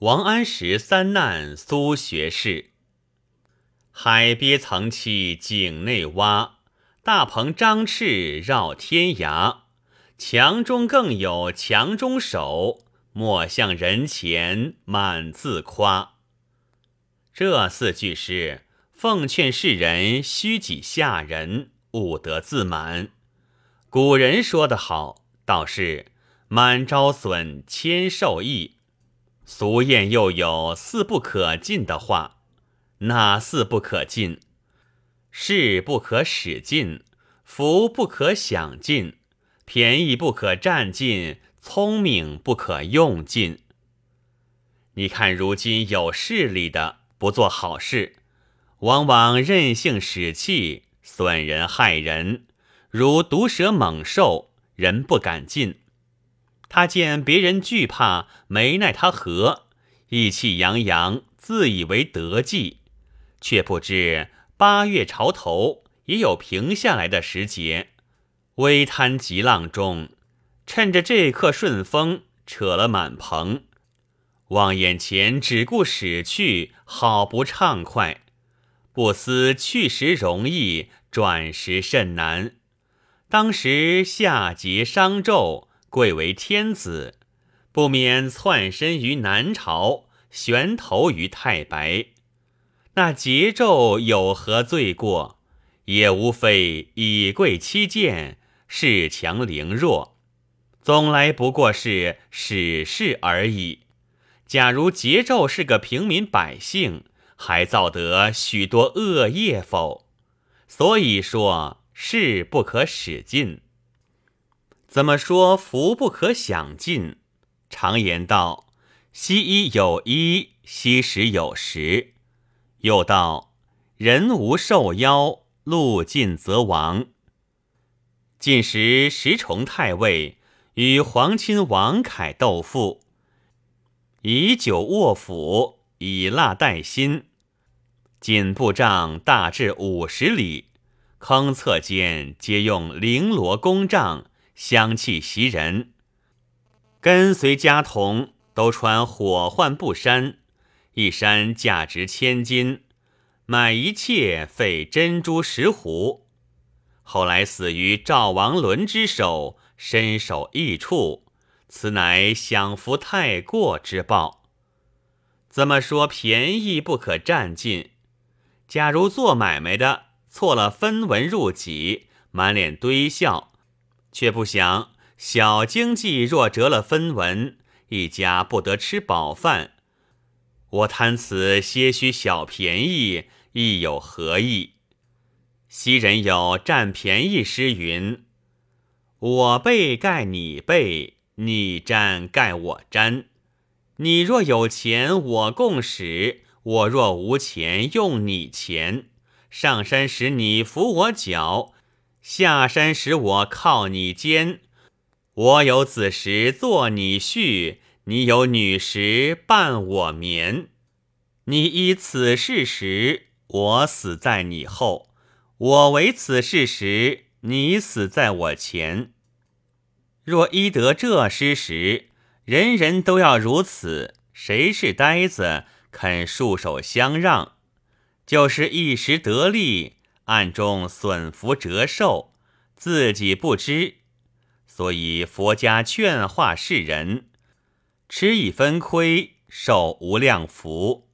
王安石三难苏学士。海鳖曾栖井内蛙，大鹏张翅绕天涯。墙中更有墙中手，莫向人前满自夸。这四句诗奉劝世人虚己下人，勿得自满。古人说得好，倒是满招损，谦受益。俗谚又有四不可进的话，哪四不可进？势不可使尽，福不可享尽，便宜不可占尽，聪明不可用尽。你看如今有势力的不做好事，往往任性使气，损人害人，如毒蛇猛兽，人不敢近。他见别人惧怕，没奈他何，意气洋洋，自以为得计，却不知八月潮头也有平下来的时节。微滩急浪中，趁着这刻顺风，扯了满棚，望眼前只顾驶去，好不畅快，不思去时容易，转时甚难。当时夏桀商纣。贵为天子，不免窜身于南朝，悬头于太白。那桀纣有何罪过？也无非以贵欺贱，恃强凌弱，总来不过是史事而已。假如桀纣是个平民百姓，还造得许多恶业否？所以说，事不可使尽。怎么说福不可享尽？常言道：“西衣有衣，西食有食。”又道：“人无受夭，路尽则亡。”晋时石崇太尉与皇亲王凯斗富，以酒卧府，以蜡代薪，锦布帐大至五十里，坑侧间皆用绫罗宫帐。香气袭人，跟随家童都穿火浣布衫，一衫价值千金，买一切费珍珠石斛。后来死于赵王伦之手，身首异处，此乃享福太过之报。怎么说便宜不可占尽？假如做买卖的错了分文入己，满脸堆笑。却不想小经济若折了分文，一家不得吃饱饭。我贪此些许小便宜，亦有何意？昔人有占便宜诗云：“我背盖你背，你沾盖我沾。你若有钱，我共使；我若无钱，用你钱。上山时你扶我脚。”下山时我靠你肩，我有子时做你婿，你有女时伴我眠。你依此事时，我死在你后；我为此事时，你死在我前。若依得这诗时，人人都要如此，谁是呆子肯束手相让？就是一时得利。暗中损福折寿，自己不知，所以佛家劝化世人：吃一分亏，受无量福。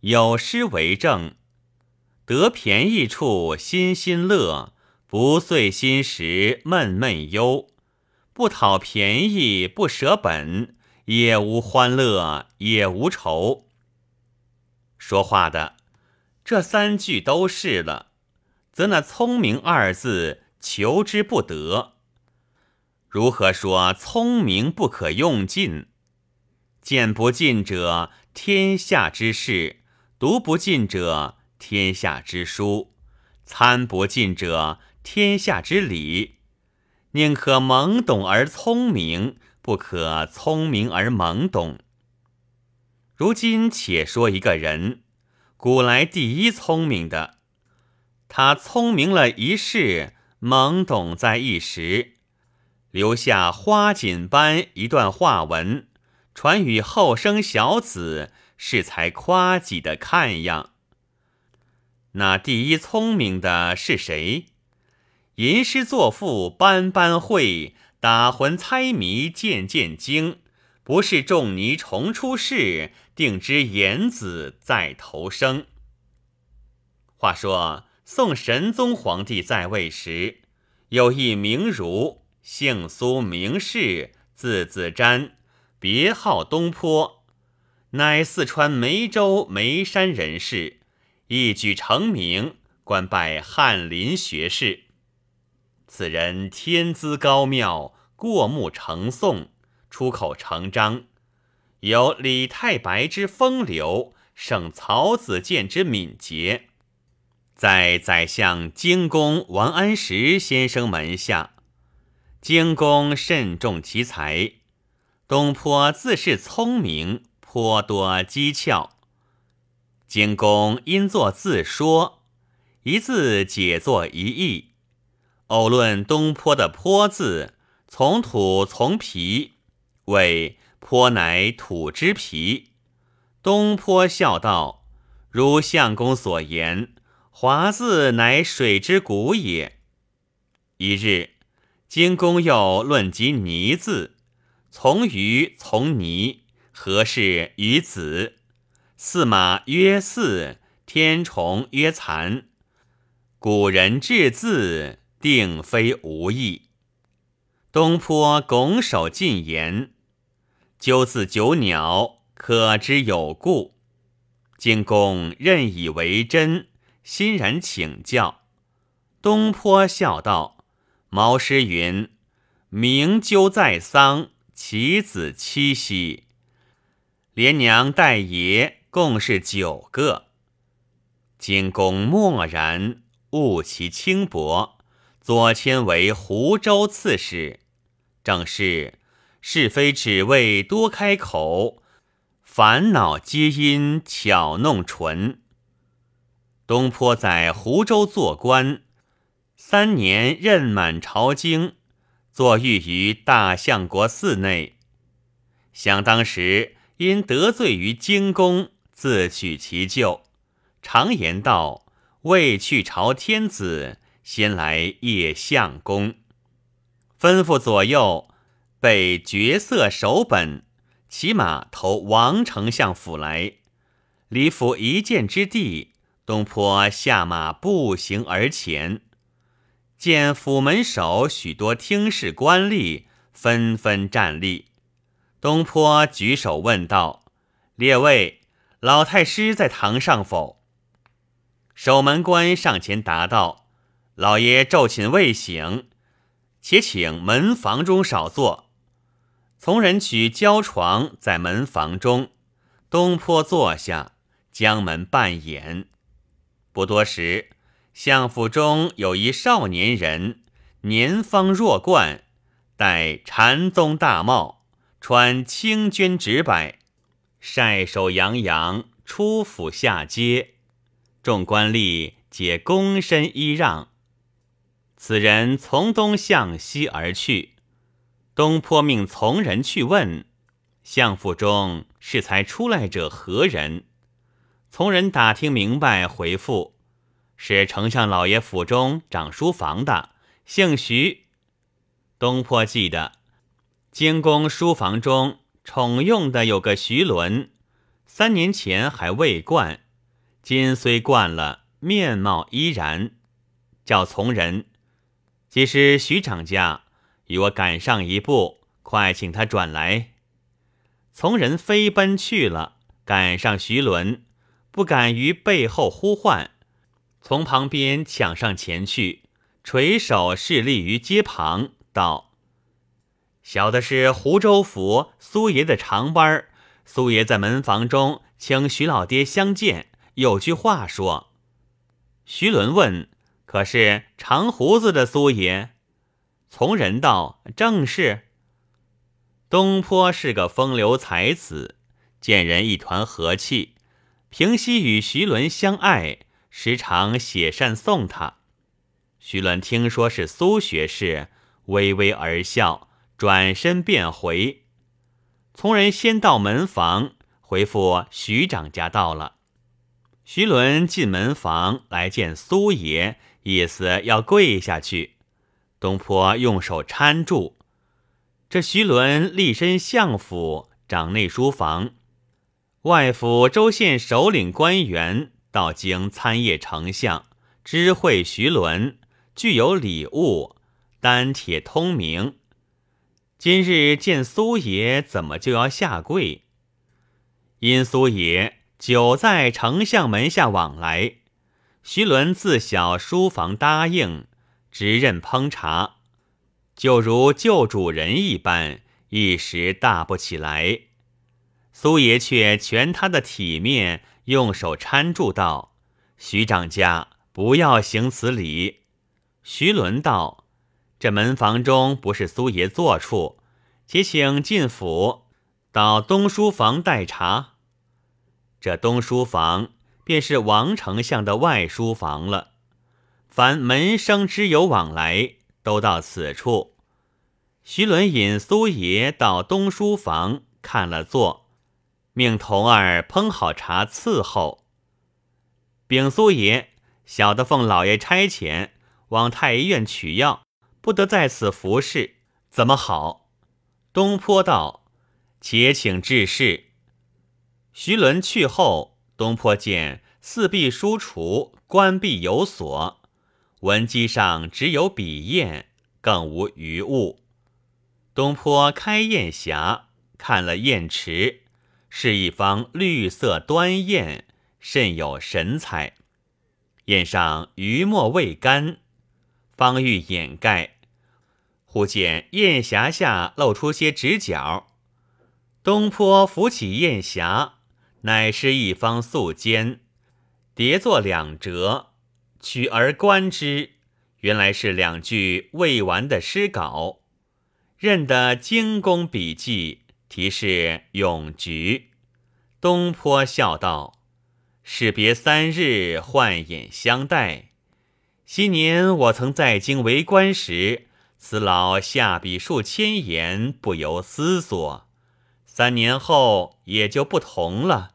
有诗为证：得便宜处心心乐，不遂心时闷闷忧。不讨便宜不舍本，也无欢乐也无愁。说话的这三句都是了。则那聪明二字求之不得，如何说聪明不可用尽？见不尽者，天下之事；读不尽者，天下之书；参不尽者，天下之理。宁可懵懂而聪明，不可聪明而懵懂。如今且说一个人，古来第一聪明的。他聪明了一世，懵懂在一时，留下花锦般一段话文，传与后生小子，是才夸己的看样。那第一聪明的是谁？吟诗作赋般般会，打魂猜谜件件精。不是仲尼重出世，定知颜子在头生。话说宋神宗皇帝在位时，有一名儒，姓苏，名士，字子瞻，别号东坡，乃四川眉州眉山人士。一举成名，官拜翰林学士。此人天资高妙，过目成诵，出口成章，有李太白之风流，胜曹子建之敏捷。在宰相京公王安石先生门下，京公甚重其才。东坡自是聪明，颇多机巧。京公因作自说，一字解作一义。偶论东坡的“坡”字，从土从皮，谓坡乃土之皮。东坡笑道：“如相公所言，华字乃水之谷也。”一日，京公又论及泥字，从鱼从泥，何事于子？驷马曰驷，天虫曰蚕。古人制字，定非无意。东坡拱手进言，鸠字九鸟，可知有故。京公认以为真，欣然请教。东坡笑道：“毛诗云：‘明鸠在桑，其子七夕。’连娘带爷。”共是九个。京公默然，悟其轻薄，左迁为湖州刺史。正是是非只为多开口，烦恼皆因巧弄唇。东坡在湖州做官，三年任满朝京，坐狱于大相国寺内。想当时因得罪于京公。自取其咎。常言道：“未去朝天子，先来谒相公。”吩咐左右备绝色手本，骑马投王丞相府来。离府一箭之地，东坡下马步行而前，见府门首许多听事官吏纷纷站立。东坡举手问道：“列位。”老太师在堂上否？守门官上前答道：“老爷昼寝未醒，且请门房中少坐。”从人取胶床在门房中，东坡坐下，将门半掩。不多时，相府中有一少年人，年方弱冠，戴禅宗大帽，穿青绢直摆。晒手洋洋出府下阶，众官吏皆躬身揖让。此人从东向西而去，东坡命从人去问相府中是才出来者何人。从人打听明白，回复是丞相老爷府中掌书房的，姓徐。东坡记得京宫书房中。宠用的有个徐伦，三年前还未冠，今虽冠了，面貌依然。叫从人，即是徐长家，与我赶上一步，快请他转来。从人飞奔去了，赶上徐伦，不敢于背后呼唤，从旁边抢上前去，垂手侍立于街旁，道。小的是湖州府苏爷的长班苏爷在门房中请徐老爹相见，有句话说。徐伦问：“可是长胡子的苏爷？”从人道：“正是。”东坡是个风流才子，见人一团和气，平西与徐伦相爱，时常写扇送他。徐伦听说是苏学士，微微而笑。转身便回，从人先到门房，回复徐长家到了。徐伦进门房来见苏爷，意思要跪下去。东坡用手搀住。这徐伦立身相府，掌内书房。外府州县首领官员到京参谒丞相，知会徐伦，具有礼物，丹铁通明。今日见苏爷，怎么就要下跪？因苏爷久在丞相门下往来，徐伦自小书房答应，直任烹茶，就如旧主人一般，一时大不起来。苏爷却全他的体面，用手搀住道：“徐长家不要行此礼。”徐伦道。这门房中不是苏爷坐处，且请进府到东书房待茶。这东书房便是王丞相的外书房了，凡门生之友往来，都到此处。徐伦引苏爷到东书房看了座，命童儿烹好茶伺候。禀苏爷，小的奉老爷差遣往太医院取药。不得在此服侍，怎么好？东坡道：“且请致仕。”徐伦去后，东坡见四壁书橱，关闭有锁，文机上只有笔砚，更无余物。东坡开砚匣，看了砚池，是一方绿色端砚，甚有神采。砚上余墨未干。方欲掩盖，忽见砚匣下露出些直角。东坡扶起砚匣，乃是一方素笺，叠作两折，取而观之，原来是两句未完的诗稿，认得精工笔记，题是《咏菊》。东坡笑道：“士别三日，换眼相待。”昔年我曾在京为官时，此老下笔数千言，不由思索。三年后也就不同了。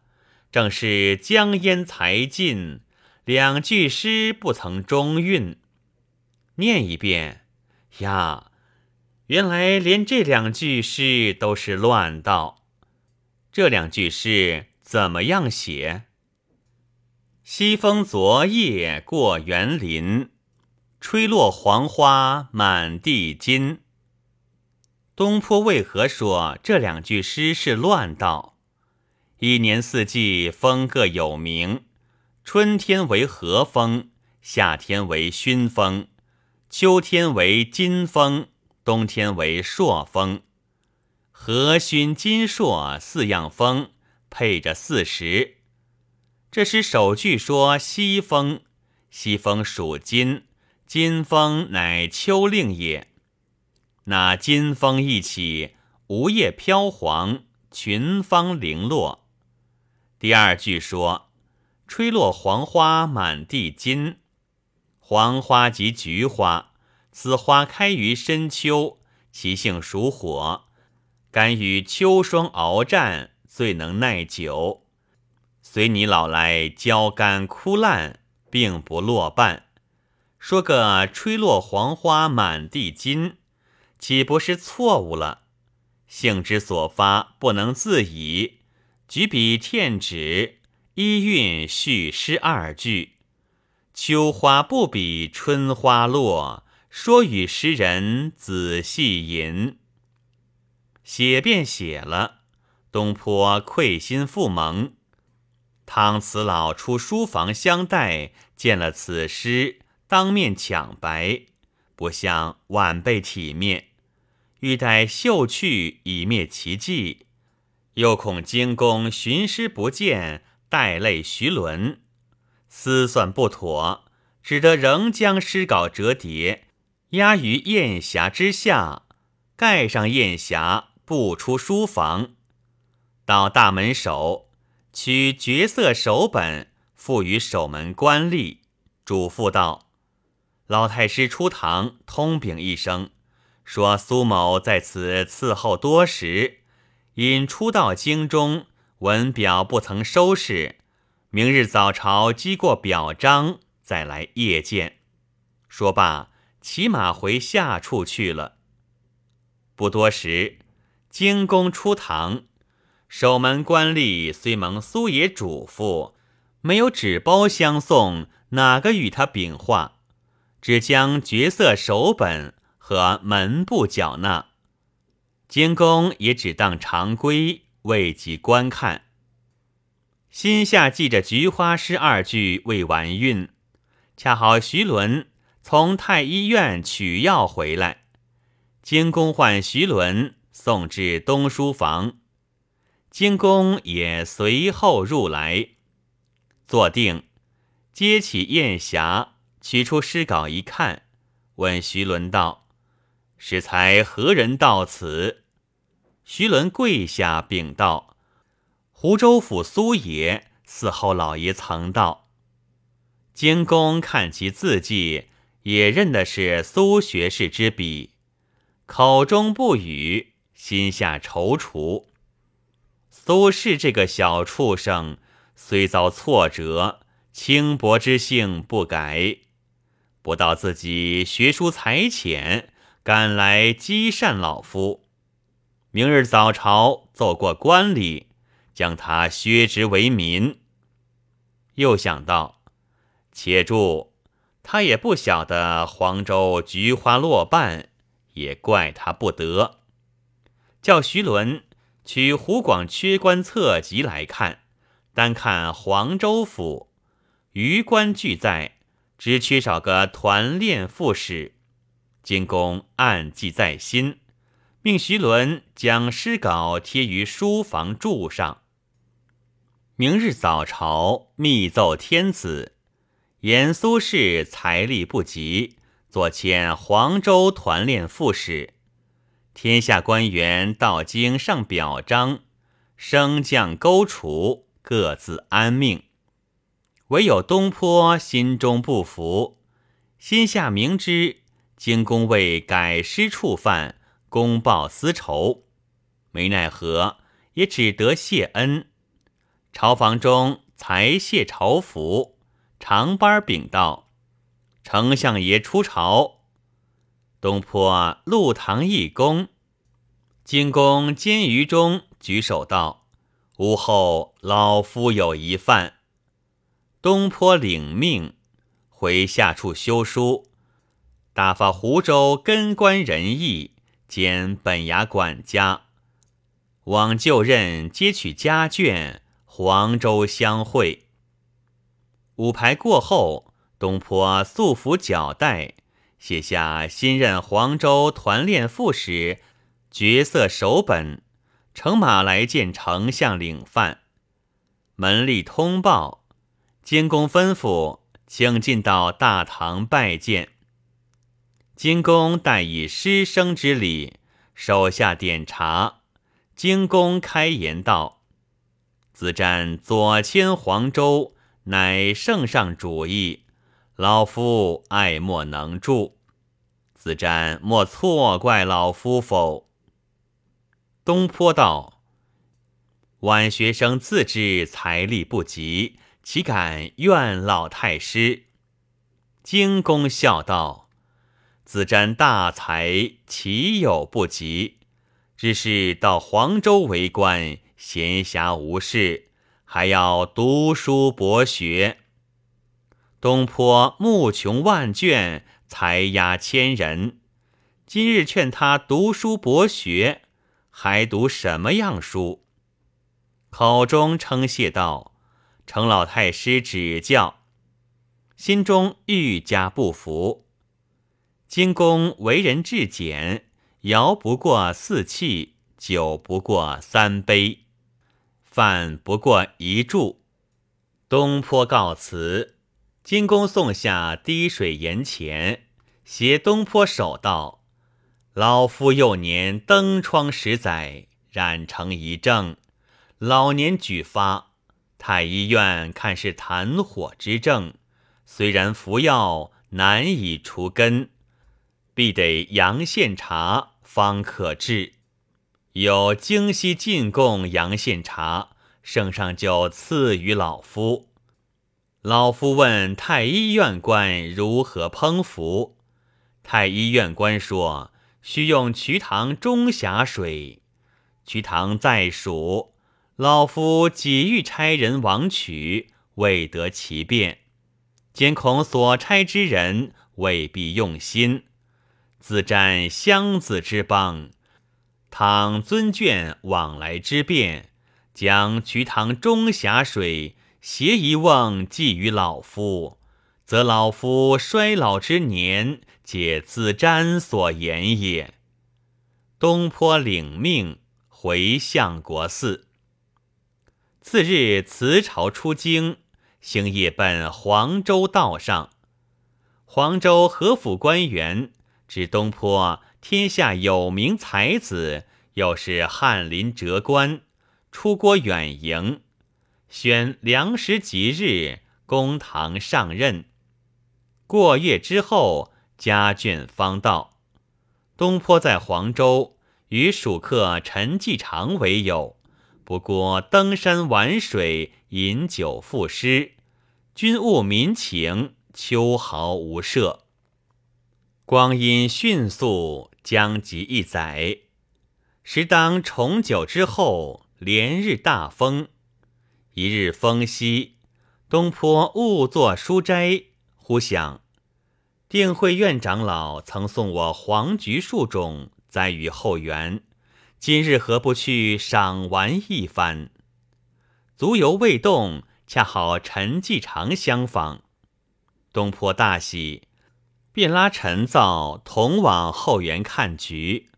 正是江烟才尽，两句诗不曾中韵。念一遍呀，原来连这两句诗都是乱道。这两句诗怎么样写？西风昨夜过园林，吹落黄花满地金。东坡为何说这两句诗是乱道？一年四季风各有名，春天为和风，夏天为熏风，秋天为金风，冬天为朔风。和、熏、金、朔四样风，配着四时。这是首句说西风，西风属金，金风乃秋令也。那金风一起，梧叶飘黄，群芳零落。第二句说吹落黄花满地金，黄花即菊花，此花开于深秋，其性属火，敢与秋霜鏖战，最能耐久。随你老来焦干枯烂，并不落半。说个吹落黄花满地金，岂不是错误了？性之所发，不能自已。举笔添纸，一韵续诗二句。秋花不比春花落，说与诗人仔细吟。写便写了，东坡愧心复萌。汤慈老出书房相待，见了此诗，当面抢白，不像晚辈体面，欲待秀去以灭其迹，又恐惊宫寻诗不见，带泪徐伦，思算不妥，只得仍将诗稿折叠，压于砚匣之下，盖上砚匣，不出书房，到大门首。取绝色手本，付与守门官吏，嘱咐道：“老太师出堂，通禀一声，说苏某在此伺候多时，因初到京中，文表不曾收拾，明日早朝击过表彰，再来谒见。说罢，骑马回下处去了。不多时，京公出堂，守门官吏虽蒙苏爷嘱咐，没有纸包相送，哪个与他禀话？只将角色手本和门部缴纳。监工也只当常规，未及观看。心下记着菊花诗二句未完韵，恰好徐伦从太医院取药回来，京公唤徐伦送至东书房，京公也随后入来，坐定，接起砚匣，取出诗稿一看，问徐伦道：“使才何人到此？”徐伦跪下禀道：“湖州府苏爷嗣后老爷曾到。”京公看其字迹，也认的是苏学士之笔，口中不语，心下踌躇。苏轼这个小畜生，虽遭挫折，轻薄之性不改，不道自己学书才浅，赶来积善老夫。明日早朝奏过官礼，将他削职为民。又想到，且住，他也不晓得黄州菊花落半，也怪他不得。叫徐伦取《湖广缺官册集》来看，单看黄州府，余官俱在，只缺少个团练副使。金公暗记在心。命徐伦将诗稿贴于书房柱上。明日早朝密奏天子，言苏轼财力不及，左迁黄州团练副使。天下官员到京上表彰，升降勾除，各自安命。唯有东坡心中不服，心下明知京公为改诗触犯。公报私仇，没奈何，也只得谢恩。朝房中才谢朝服，长班禀道：“丞相爷出朝。”东坡路堂一躬，金公监于中举手道：“吾后老夫有一犯。”东坡领命，回下处修书，打发湖州根官仁义。兼本衙管家，往就任接取家眷，黄州相会。午牌过后，东坡素服脚带，写下新任黄州团练副使角色手本，乘马来见丞相领饭。门吏通报，监公吩咐，请进到大堂拜见。金公待以师生之礼，手下点茶。金公开言道：“子瞻左迁黄州，乃圣上主意，老夫爱莫能助。子瞻莫错怪老夫否？”东坡道：“晚学生自知财力不及，岂敢怨老太师？”京公笑道。子瞻大才，岂有不及？只是到黄州为官，闲暇无事，还要读书博学。东坡目穷万卷，才压千人。今日劝他读书博学，还读什么样书？口中称谢道：“程老太师指教。”心中愈加不服。金公为人至简，肴不过四气，酒不过三杯，饭不过一箸。东坡告辞，金公送下滴水岩前，携东坡手道：“老夫幼年登窗十载，染成一症，老年举发，太医院看是痰火之症，虽然服药难以除根。”必得阳羡茶方可治。有京西进贡阳县茶，圣上就赐予老夫。老夫问太医院官如何烹服，太医院官说需用瞿塘中峡水。瞿塘在蜀，老夫几欲差人往取，未得其便。兼恐所差之人未必用心，自占乡子之邦。倘尊眷往来之便，将瞿塘中峡水携一瓮寄于老夫，则老夫衰老之年，皆自瞻所言也。东坡领命，回相国寺。次日辞朝出京，星夜奔黄州道上。黄州何府官员知东坡。天下有名才子，又是翰林哲官，出国远迎，选良时吉日，公堂上任。过月之后，家眷方到。东坡在黄州与蜀客陈继常为友，不过登山玩水，饮酒赋诗，均务民情，秋毫无涉。光阴迅速。将及一载，时当重九之后，连日大风。一日风息，东坡误作书斋，忽想，定慧院长老曾送我黄菊树种，栽于后园。今日何不去赏玩一番？足犹未动，恰好陈继常相访，东坡大喜。便拉陈造同往后园看菊，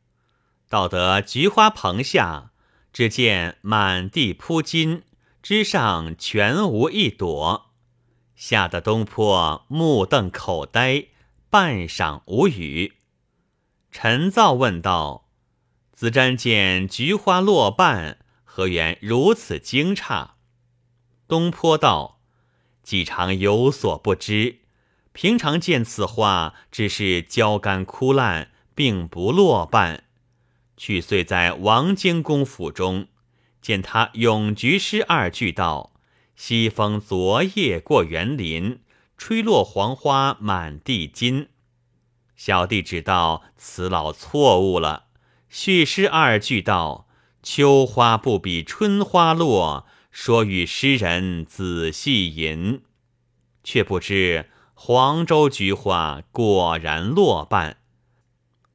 到得菊花棚下，只见满地铺金，枝上全无一朵，吓得东坡目瞪口呆，半晌无语。陈造问道：“子瞻见菊花落半，何缘如此惊诧？”东坡道：“既常有所不知。”平常见此花，只是焦干枯烂，并不落瓣。去岁在王荆公府中，见他咏菊诗二句道：“西风昨夜过园林，吹落黄花满地金。”小弟知道此老错误了。续诗二句道：“秋花不比春花落，说与诗人仔细吟。”却不知。黄州菊花果然落半，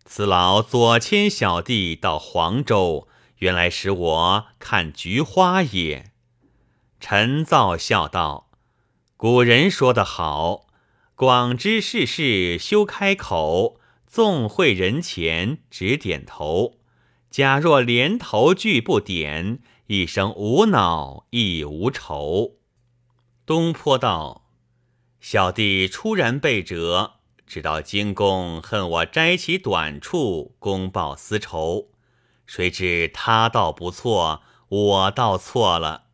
此老左牵小弟到黄州，原来使我看菊花也。陈造笑道：“古人说得好，广知世事休开口，纵会人前只点头。假若连头句不点，一生无恼亦无愁。”东坡道。小弟初然被折，知道荆公恨我摘其短处，公报私仇。谁知他倒不错，我倒错了。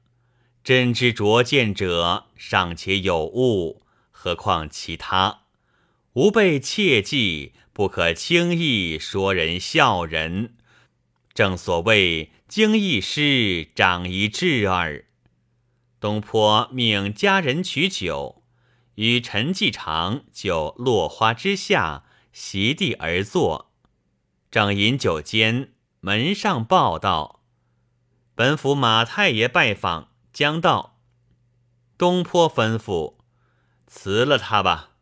真知拙见者尚且有误，何况其他？吾辈切记，不可轻易说人笑人。正所谓经一诗，长一智耳。东坡命家人取酒。与陈继常就落花之下席地而坐，正饮酒间，门上报道：“本府马太爷拜访，将到。”东坡吩咐：“辞了他吧。”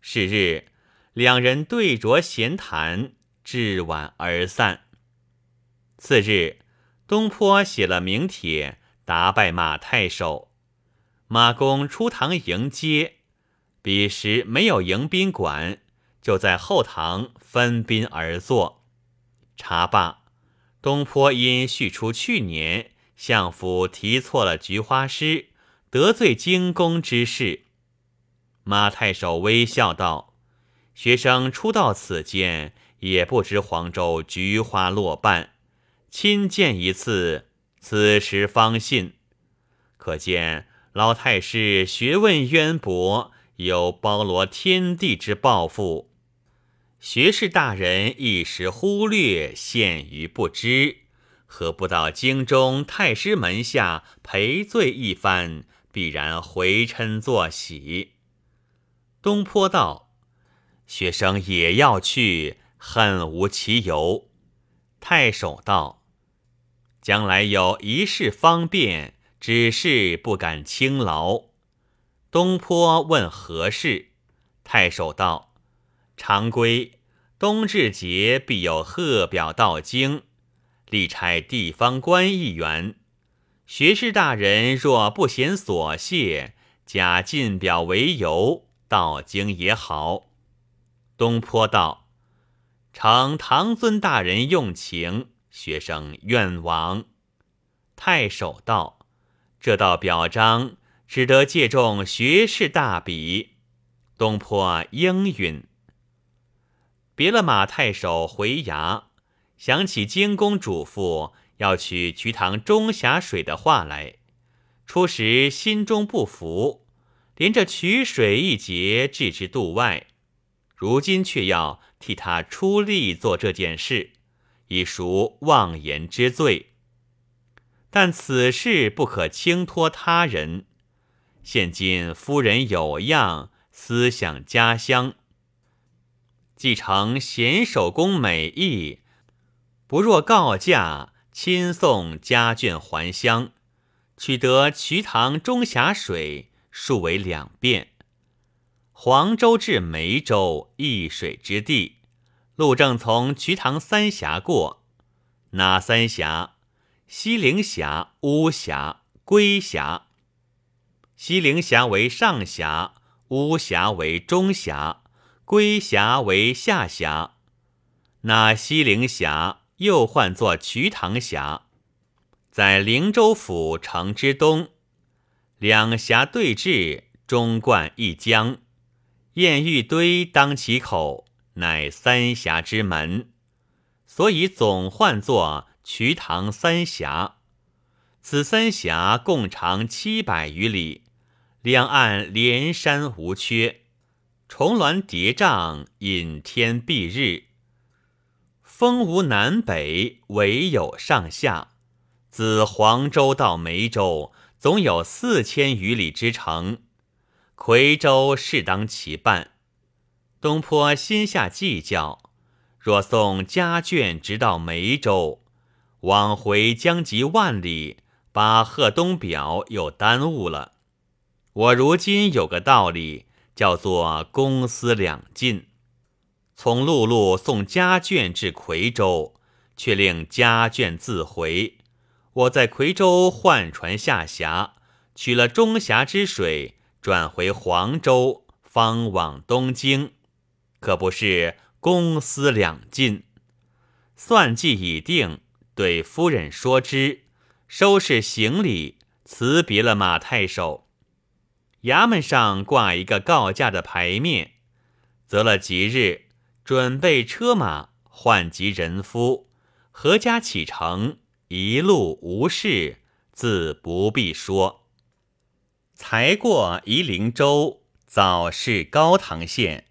是日，两人对酌闲谈，至晚而散。次日，东坡写了名帖，答拜马太守。马公出堂迎接，彼时没有迎宾馆，就在后堂分宾而坐。茶罢，东坡因叙出去年相府题错了菊花诗，得罪京公之事。马太守微笑道：“学生初到此间，也不知黄州菊花落瓣，亲见一次，此时方信。可见。”老太师学问渊博，有包罗天地之抱负。学士大人一时忽略，陷于不知，何不到京中太师门下赔罪一番？必然回嗔作喜。东坡道：“学生也要去，恨无其由。”太守道：“将来有一事方便，只是不敢轻劳。”东坡问何事？太守道：“常规冬至节必有贺表到京。”力差地方官一员，学士大人若不嫌琐屑，假进表为由，到京也好。东坡道：“承唐尊大人用情，学生愿往。”太守道：“这道表彰，只得借重学士大笔。”东坡应允，别了马太守回衙。想起京公嘱咐要取瞿塘中峡水的话来，初时心中不服，连着取水一节置之度外，如今却要替他出力做这件事，已属妄言之罪。但此事不可轻托他人。现今夫人有恙，思想家乡，继承贤守公美意。不若告假，亲送家眷还乡，取得瞿塘中峡水，数为两便。黄州至梅州，一水之地，路正从瞿塘三峡过。哪三峡？西陵峡、巫峡、归峡。西陵峡为上峡，巫峡为中峡，归峡为下峡。那西陵峡？又唤作瞿塘峡，在灵州府城之东，两峡对峙，中贯一江，堰玉堆当其口，乃三峡之门，所以总唤作瞿塘三峡。此三峡共长七百余里，两岸连山无缺，重峦叠嶂，隐天蔽日。风无南北，唯有上下。自黄州到梅州，总有四千余里之程。夔州适当其半。东坡心下计较：若送家眷直到梅州，往回将及万里，把贺东表又耽误了。我如今有个道理，叫做公私两尽。从陆路送家眷至夔州，却令家眷自回。我在夔州换船下峡，取了中峡之水，转回黄州，方往东京，可不是公私两尽？算计已定，对夫人说之，收拾行李，辞别了马太守。衙门上挂一个告假的牌面，择了吉日。准备车马，唤集人夫，阖家启程，一路无事，自不必说。才过夷陵州，早是高唐县，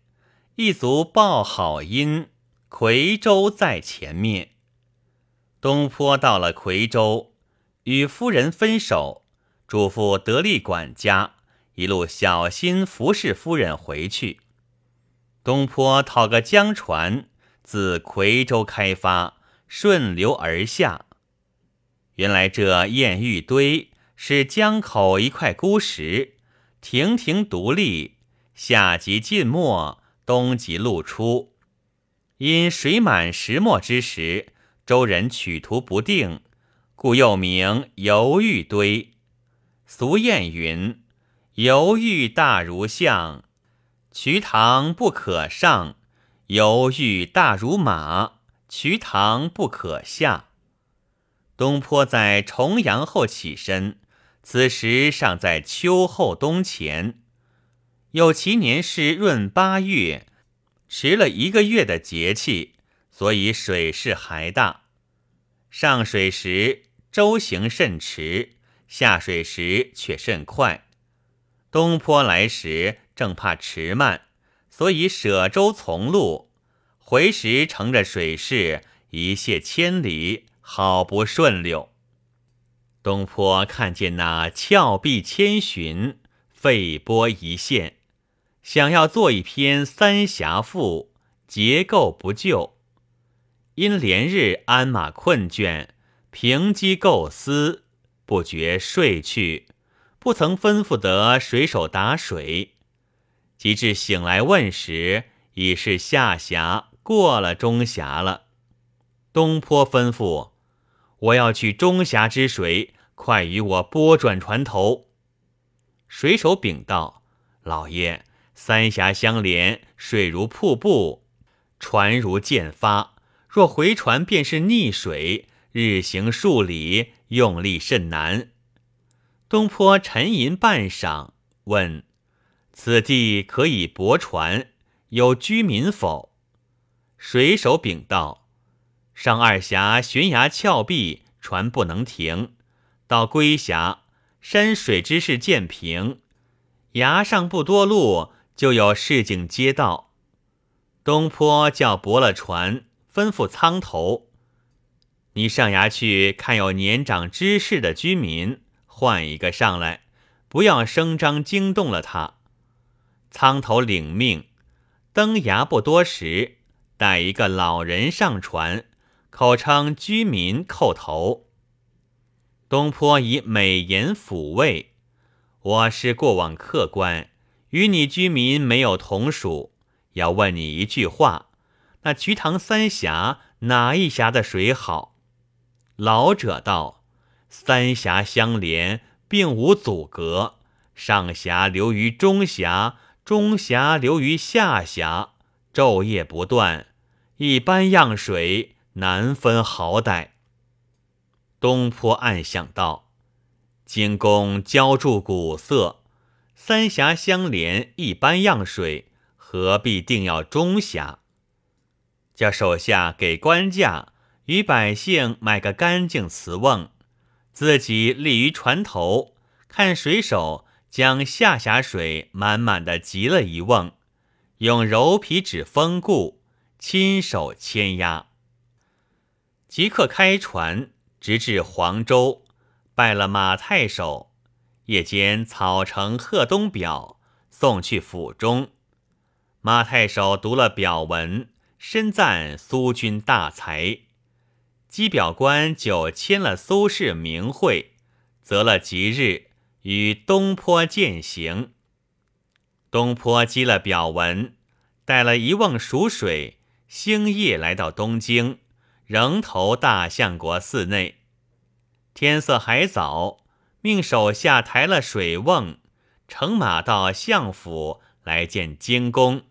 一族报好音，夔州在前面。东坡到了夔州，与夫人分手，嘱咐得力管家一路小心服侍夫人回去。东坡讨个江船，自夔州开发，顺流而下。原来这堰玉堆是江口一块孤石，亭亭独立，夏即浸没，冬即露出。因水满石没之时，周人取图不定，故又名犹豫堆。俗谚云：“犹豫大如象。”瞿塘不可上，犹豫大如马；瞿塘不可下。东坡在重阳后起身，此时尚在秋后冬前。有其年是闰八月，迟了一个月的节气，所以水势还大。上水时舟行甚迟，下水时却甚快。东坡来时。正怕迟慢，所以舍舟从路。回时乘着水势，一泻千里，好不顺溜。东坡看见那峭壁千寻，废波一线，想要做一篇《三峡赋》，结构不就。因连日鞍马困倦，凭机构思，不觉睡去，不曾吩咐得水手打水。及至醒来问时，已是下峡过了中峡了。东坡吩咐：“我要去中峡之水，快与我拨转船头。”水手禀道：“老爷，三峡相连，水如瀑布，船如箭发。若回船，便是逆水，日行数里，用力甚难。”东坡沉吟半晌，问：“此地可以泊船，有居民否？”水手禀道。上二峡悬崖峭壁，船不能停；到归峡，山水之势渐平，崖上不多路，就有市井街道。东坡叫泊了船，吩咐仓头：“你上崖去看有年长知识的居民，换一个上来，不要声张惊动了他。”仓头领命，登崖不多时，带一个老人上船。口称居民叩头，东坡以美言抚慰。我是过往客官，与你居民没有同属。要问你一句话：那瞿塘三峡哪一峡的水好？老者道：三峡相连，并无阻隔。上峡流于中峡，中峡流于下峡，昼夜不断，一般样水。难分好歹。东坡暗想道：“金公浇筑古色，三峡相连，一般样水，何必定要中峡？叫手下给官价，与百姓买个干净瓷瓮，自己立于船头，看水手将下峡水满满的集了一瓮，用柔皮纸封固，亲手牵压。”即刻开船，直至黄州，拜了马太守。夜间草呈贺东表，送去府中。马太守读了表文，深赞苏君大才。机表官就签了苏轼名讳，择了吉日与东坡饯行。东坡积了表文，带了一瓮熟水，星夜来到东京。仍投大相国寺内，天色还早，命手下抬了水瓮，乘马到相府来见京公。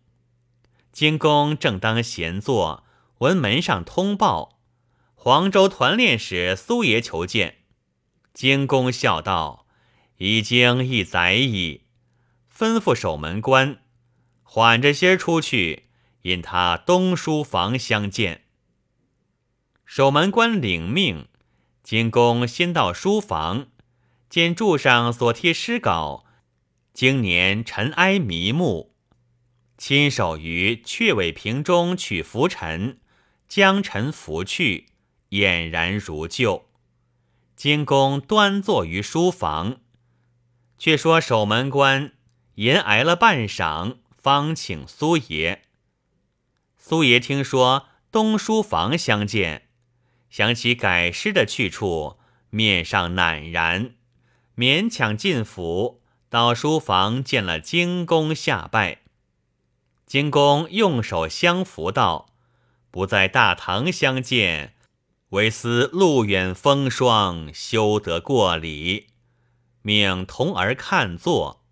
金公正当闲坐，闻门上通报，黄州团练使苏爷求见。金公笑道：“已经一载矣。”吩咐守门官缓着些出去，引他东书房相见。守门官领命，金公先到书房，见柱上所贴诗稿，经年尘埃迷目，亲手于阙尾瓶中取拂尘，将尘拂去，俨然如旧。金公端坐于书房，却说守门官吟挨了半晌，方请苏爷。苏爷听说东书房相见。想起改诗的去处，面上赧然，勉强进府，到书房见了金公下拜。京公用手相扶道：“不在大堂相见，唯思路远风霜，休得过礼。”命童儿看坐。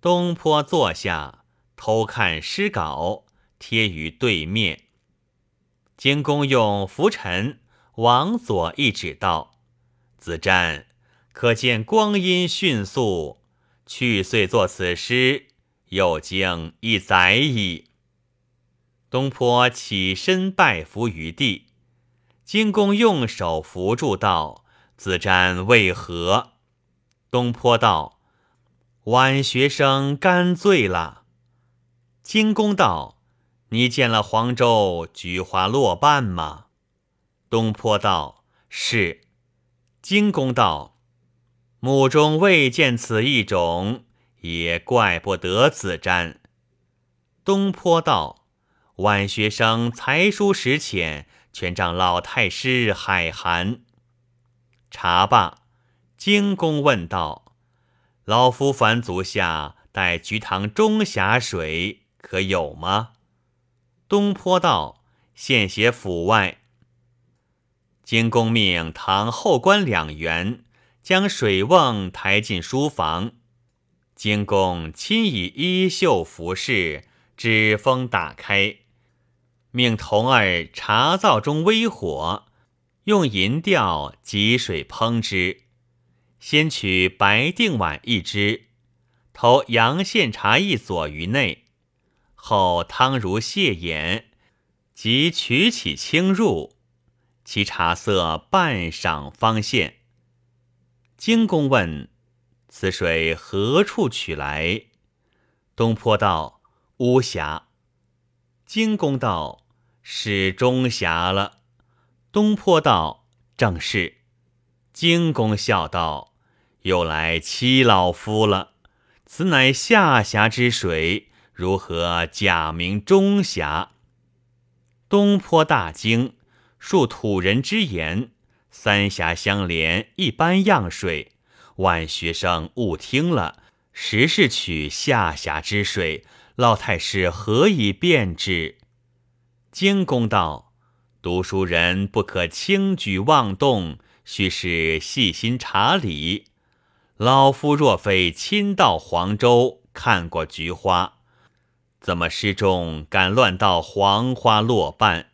东坡坐下，偷看诗稿，贴于对面。京公用拂尘。往左一指道：“子瞻，可见光阴迅速。去岁作此诗，又经一载矣。”东坡起身拜伏于地，金公用手扶住道：“子瞻为何？”东坡道：“晚学生干醉了。”金公道：“你见了黄州菊花落瓣吗？”东坡道：“是。金公道：“目中未见此一种，也怪不得子瞻。”东坡道：“晚学生才疏识浅，全仗老太师海涵。”茶罢，荆公问道：“老夫凡足下待菊塘中峡水，可有吗？”东坡道：“现写府外。”荆公命堂后官两员将水瓮抬进书房，金公亲以衣袖服饰，纸封打开，命童儿茶灶中微火，用银吊汲水烹之。先取白定碗一只，投阳线茶一撮于内，后汤如泻眼，即取起清入。其茶色半晌方现。金公问：“此水何处取来？”东坡道：“巫峡。”荆公道：“是中峡了。”东坡道：“正是。”荆公笑道：“又来欺老夫了。此乃下峡之水，如何假名中峡？”东坡大惊。述土人之言，三峡相连，一般样水。万学生误听了，实是取下峡之水。老太师何以辨之？荆公道：读书人不可轻举妄动，须是细心查理。老夫若非亲到黄州看过菊花，怎么诗中敢乱到黄花落瓣？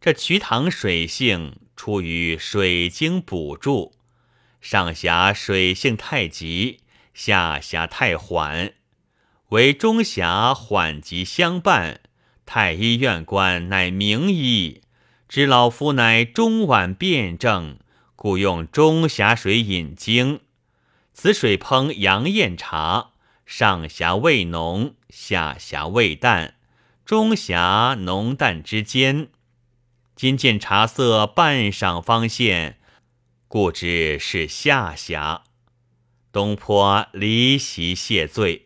这瞿塘水性出于水经补助，上峡水性太急，下峡太缓，为中峡缓急相伴。太医院官乃名医，知老夫乃中脘辩证，故用中峡水引经。此水烹阳燕茶，上峡味浓，下峡味淡，中峡浓淡之间。今见茶色半晌方现，故知是下辖。东坡离席谢罪。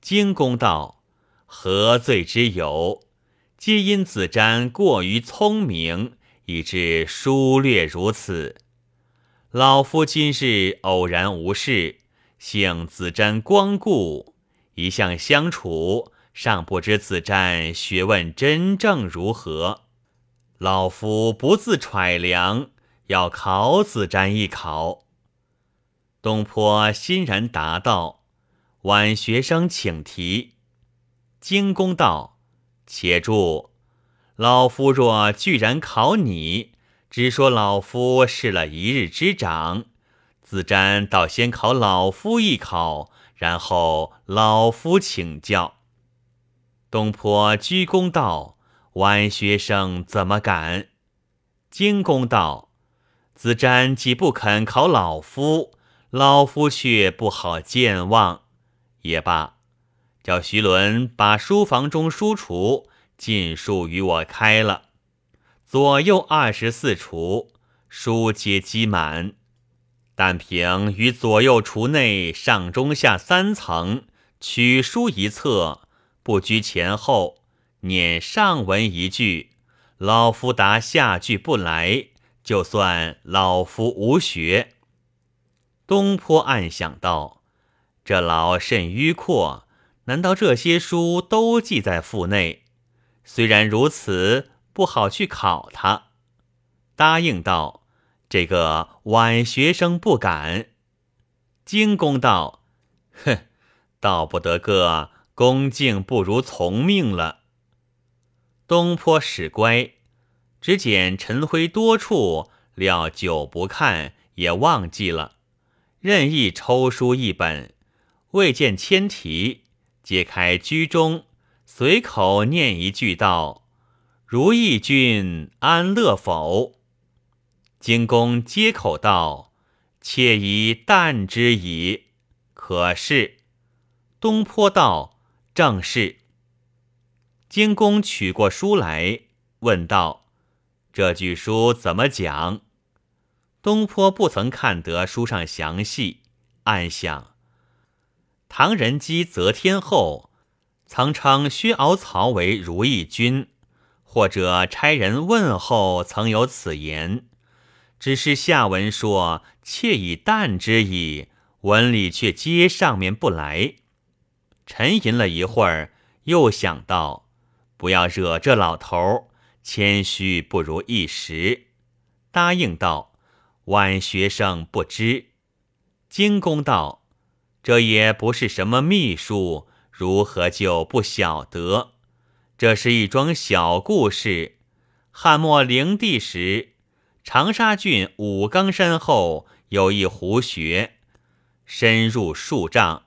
荆公道：“何罪之有？皆因子瞻过于聪明，以致疏略如此。老夫今日偶然无事，幸子瞻光顾，一向相处，尚不知子瞻学问真正如何。”老夫不自揣量，要考子瞻一考。东坡欣然答道：“晚学生请提。”荆公道：“且住！老夫若居然考你，只说老夫试了一日之长。子瞻倒先考老夫一考，然后老夫请教。”东坡鞠躬道。晚学生怎么敢？荆公道：“子瞻既不肯考老夫，老夫却不好健忘。也罢，叫徐伦把书房中书橱尽数与我开了，左右二十四橱，书皆积满。但凭于左右橱内上中下三层取书一册，不拘前后。”念上文一句，老夫答下句不来，就算老夫无学。东坡暗想道：“这老甚迂阔，难道这些书都记在腹内？虽然如此，不好去考他。”答应道：“这个晚学生不敢。”荆公道：“哼，道不得个恭敬不如从命了。”东坡使乖，只见陈灰多处，料久不看也忘记了。任意抽书一本，未见签题，揭开居中，随口念一句道：“如意君安乐否？”金公接口道：“妾已淡之矣。”可是东坡道：“正是。”金公取过书来，问道：“这句书怎么讲？”东坡不曾看得书上详细，暗想：唐人基则天后曾称薛敖曹为如意君，或者差人问候曾有此言。只是下文说妾以淡之矣，文里却接上面不来。沉吟了一会儿，又想到不要惹这老头儿，谦虚不如一时，答应道：“晚学生不知。”惊公道：“这也不是什么秘术，如何就不晓得？这是一桩小故事。汉末灵帝时。”长沙郡武冈山后有一湖穴，深入数丈，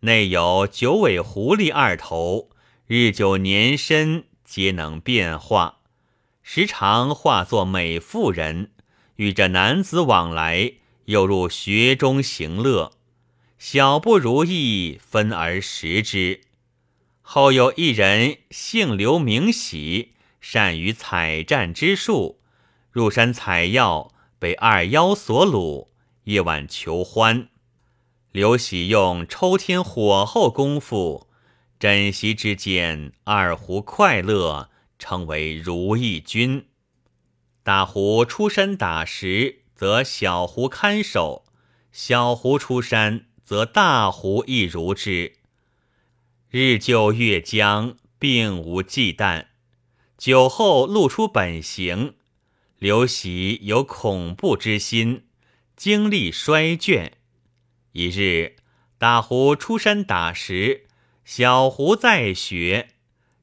内有九尾狐狸二头，日久年深，皆能变化，时常化作美妇人，与这男子往来，又入穴中行乐。小不如意，分而食之。后有一人姓刘名喜，善于采战之术。入山采药，被二妖所掳，夜晚求欢。刘喜用抽天火候功夫，枕席之间，二胡快乐，称为如意君。大胡出山打石，则小胡看守；小胡出山，则大胡亦如之。日就月将，并无忌惮。酒后露出本形。刘喜有恐怖之心，精力衰倦。一日，大胡出山打石，小胡在学，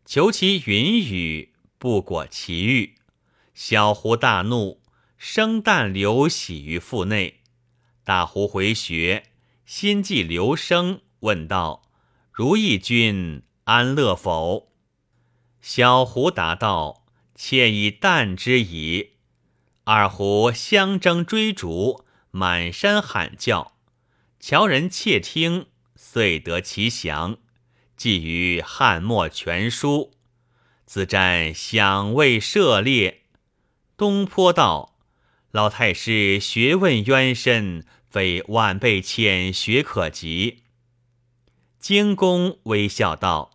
求其云雨，不果其欲。小胡大怒，生旦流喜于腹内。大胡回学，心悸刘生，问道：“如意君安乐否？”小胡答道：“妾已旦之矣。”二胡相争追逐，满山喊叫，乔人窃听，遂得其详，记于汉末全书。子瞻想未涉猎。东坡道：“老太师学问渊深，非晚辈浅学可及。”荆公微笑道：“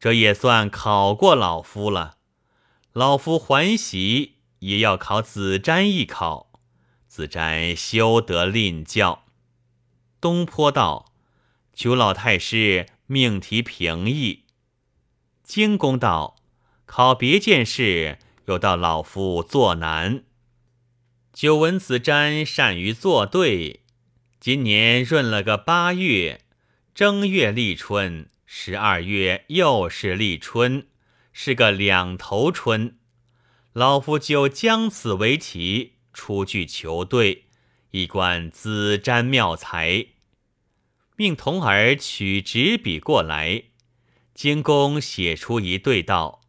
这也算考过老夫了。老夫还喜。”也要考子瞻一考，子瞻休得吝教。东坡道：“求老太师命题平易。”荆公道：“考别件事，又到老夫作难。”久闻子瞻善于作对，今年闰了个八月，正月立春，十二月又是立春，是个两头春。老夫就将此为题，出具求对，以观子瞻妙才。命童儿取纸笔过来，经公写出一对道：“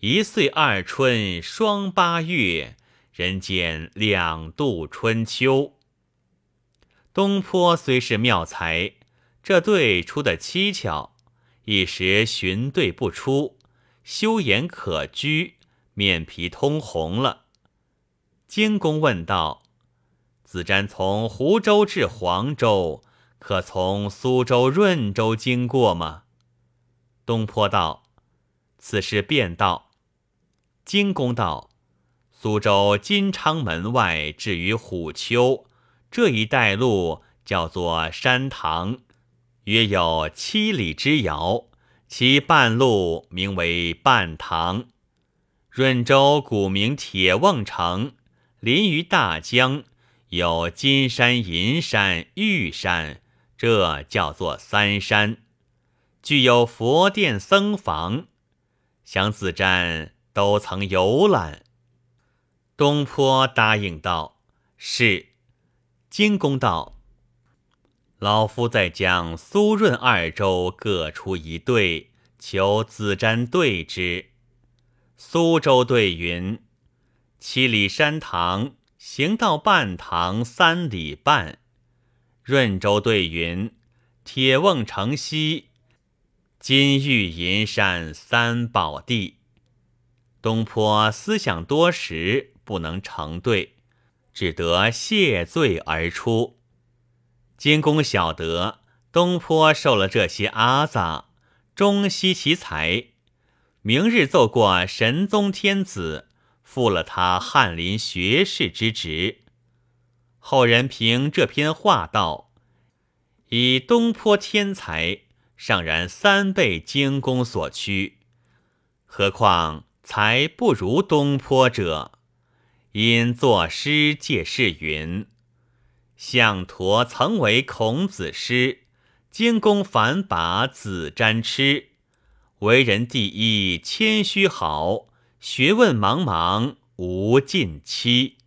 一岁二春双八月，人间两度春秋。”东坡虽是妙才，这对出的蹊跷，一时寻对不出，修颜可居。面皮通红了。荆公问道：“子瞻从湖州至黄州，可从苏州、润州经过吗？”东坡道：“此事便道。”金公道：“苏州金昌门外至于虎丘。这一带路，叫做山塘，约有七里之遥，其半路名为半塘。”润州古名铁瓮城，临于大江，有金山、银山、玉山，这叫做三山。具有佛殿、僧房，想子瞻都曾游览。东坡答应道：“是。”金公道：“老夫再将苏润二州各出一对，求子瞻对之。”苏州对云：“七里山塘，行到半塘三里半。”润州对云：“铁瓮城西，金玉银山三宝地。”东坡思想多时，不能成对，只得谢罪而出。监公晓得东坡受了这些阿杂，终惜其才，明日奏过神宗天子，复了他翰林学士之职。后人凭这篇话道：“以东坡天才，尚然三倍精工所趋，何况才不如东坡者？因作诗借释云：‘项陀曾为孔子师，精工反把子瞻痴。为人第一谦虚好，学问茫茫无尽期。’